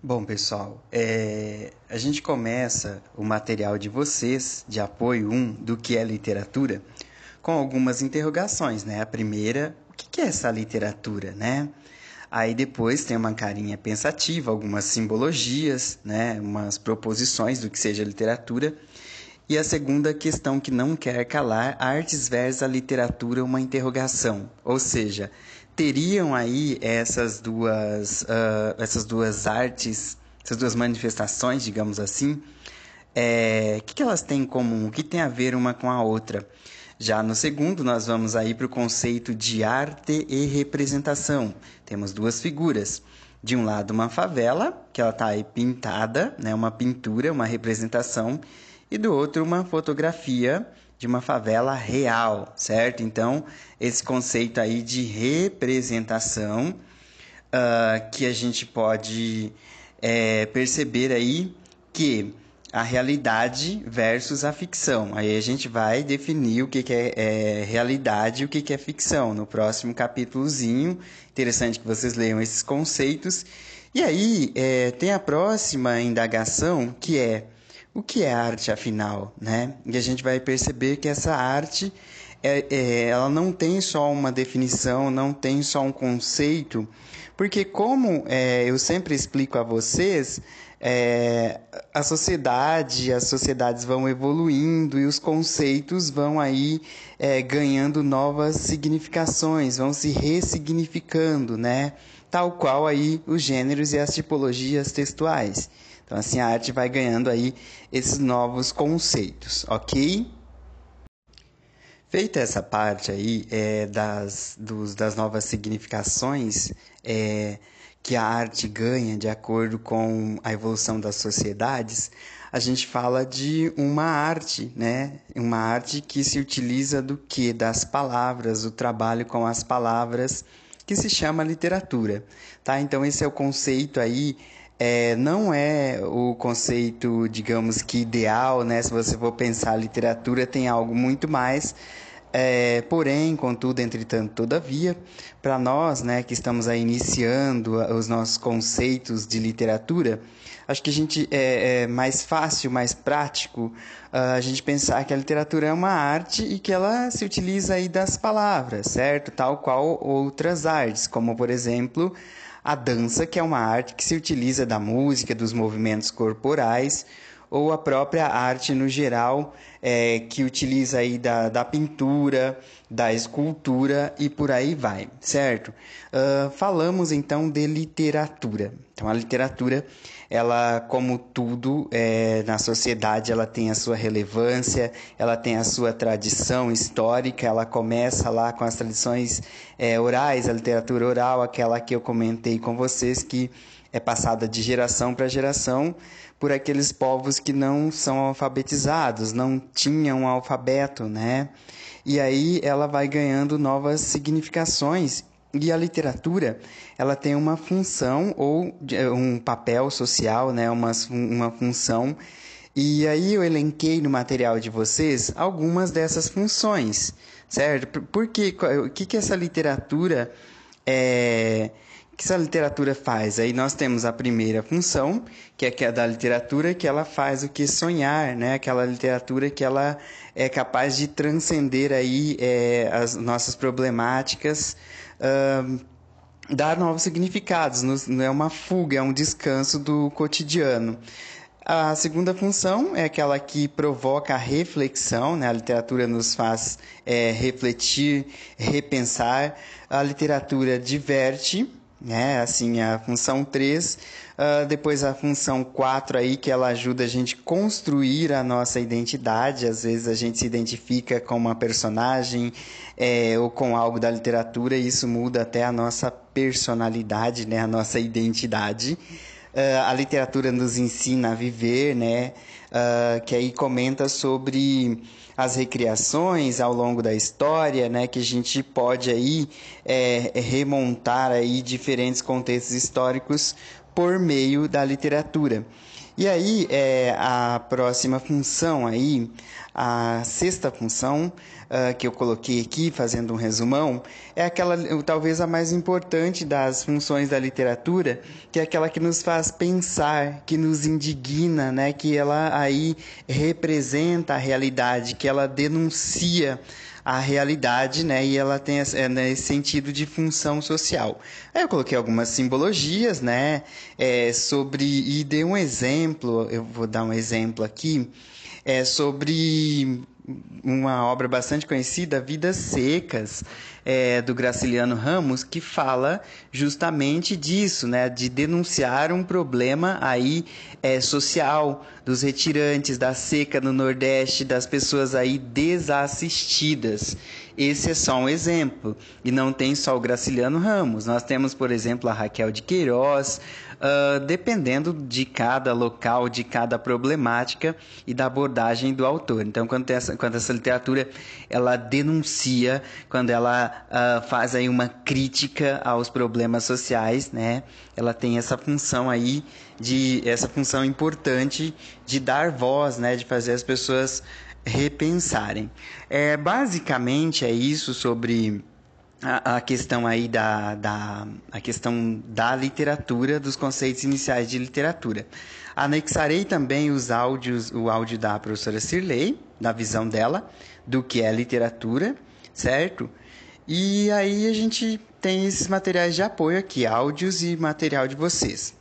Bom, pessoal, é, a gente começa o material de vocês, de apoio 1, do que é literatura, com algumas interrogações, né? A primeira, o que é essa literatura, né? Aí depois tem uma carinha pensativa, algumas simbologias, né? Umas proposições do que seja literatura. E a segunda questão que não quer calar, artes versus a literatura, uma interrogação. Ou seja, teriam aí essas duas, uh, essas duas artes, essas duas manifestações, digamos assim, é, o que, que elas têm em comum? O que tem a ver uma com a outra? Já no segundo, nós vamos aí para o conceito de arte e representação. Temos duas figuras. De um lado, uma favela, que ela está aí pintada, né, uma pintura, uma representação, e do outro, uma fotografia de uma favela real, certo? Então, esse conceito aí de representação uh, que a gente pode é, perceber aí que a realidade versus a ficção. Aí a gente vai definir o que, que é, é, realidade e o que, que é ficção no próximo capítulozinho. Interessante que vocês leiam esses conceitos. E aí é, tem a próxima indagação que é o que é arte afinal, né? E a gente vai perceber que essa arte é, é, ela não tem só uma definição, não tem só um conceito, porque como é, eu sempre explico a vocês, é, a sociedade, as sociedades vão evoluindo e os conceitos vão aí é, ganhando novas significações, vão se ressignificando, né? Tal qual aí os gêneros e as tipologias textuais. Então, assim, a arte vai ganhando aí esses novos conceitos, ok? Feita essa parte aí é, das, dos, das novas significações é, que a arte ganha de acordo com a evolução das sociedades, a gente fala de uma arte, né? Uma arte que se utiliza do que? Das palavras, o trabalho com as palavras, que se chama literatura, tá? Então esse é o conceito aí é, não é o conceito, digamos que ideal, né? Se você for pensar literatura, tem algo muito mais. É, porém, contudo, entretanto, todavia, para nós, né, que estamos aí iniciando os nossos conceitos de literatura, acho que a gente é, é mais fácil, mais prático uh, a gente pensar que a literatura é uma arte e que ela se utiliza aí das palavras, certo? Tal qual outras artes, como por exemplo a dança, que é uma arte que se utiliza da música, dos movimentos corporais, ou a própria arte no geral, é, que utiliza aí da, da pintura, da escultura e por aí vai, certo? Uh, falamos então de literatura. Então a literatura, ela como tudo é, na sociedade, ela tem a sua relevância, ela tem a sua tradição histórica, ela começa lá com as tradições é, orais, a literatura oral, aquela que eu comentei com vocês que é passada de geração para geração por aqueles povos que não são alfabetizados, não tinham alfabeto, né? E aí ela vai ganhando novas significações e a literatura ela tem uma função ou um papel social, né? Uma, uma função e aí eu elenquei no material de vocês algumas dessas funções, certo? Por quê? O que, que essa literatura é que essa literatura faz? Aí nós temos a primeira função, que é, que é da literatura, que ela faz o que sonhar, né? Aquela literatura que ela é capaz de transcender aí é, as nossas problemáticas, uh, dar novos significados. Não é uma fuga, é um descanso do cotidiano. A segunda função é aquela que provoca a reflexão, né? a literatura nos faz é, refletir, repensar, a literatura diverte, né? Assim, a função 3, uh, ah, depois a função 4 aí, que ela ajuda a gente construir a nossa identidade. Às vezes a gente se identifica com uma personagem é, ou com algo da literatura e isso muda até a nossa personalidade, né? A nossa identidade. Uh, a literatura nos ensina a viver, né? uh, que aí comenta sobre as recriações ao longo da história, né, que a gente pode aí é, remontar aí diferentes contextos históricos por meio da literatura. E aí, é, a próxima função aí, a sexta função uh, que eu coloquei aqui, fazendo um resumão, é aquela, talvez a mais importante das funções da literatura, que é aquela que nos faz pensar, que nos indigna, né? que ela aí representa a realidade, que ela denuncia a realidade, né? E ela tem esse, é, né, esse sentido de função social. Aí eu coloquei algumas simbologias, né? É, sobre e dei um exemplo. Eu vou dar um exemplo aqui. É sobre uma obra bastante conhecida, Vidas Secas, é, do Graciliano Ramos, que fala justamente disso, né, de denunciar um problema aí é, social dos retirantes, da seca no Nordeste, das pessoas aí desassistidas. Esse é só um exemplo. E não tem só o Graciliano Ramos. Nós temos, por exemplo, a Raquel de Queiroz, uh, dependendo de cada local, de cada problemática e da abordagem do autor. Então, quando, essa, quando essa literatura ela denuncia, quando ela uh, faz aí uma crítica aos problemas sociais, né, ela tem essa função aí de essa função importante de dar voz, né, de fazer as pessoas repensarem. É, basicamente é isso sobre a, a, questão aí da, da, a questão da literatura, dos conceitos iniciais de literatura. Anexarei também os áudios, o áudio da professora Cirlei, da visão dela, do que é literatura, certo? E aí a gente tem esses materiais de apoio aqui, áudios e material de vocês.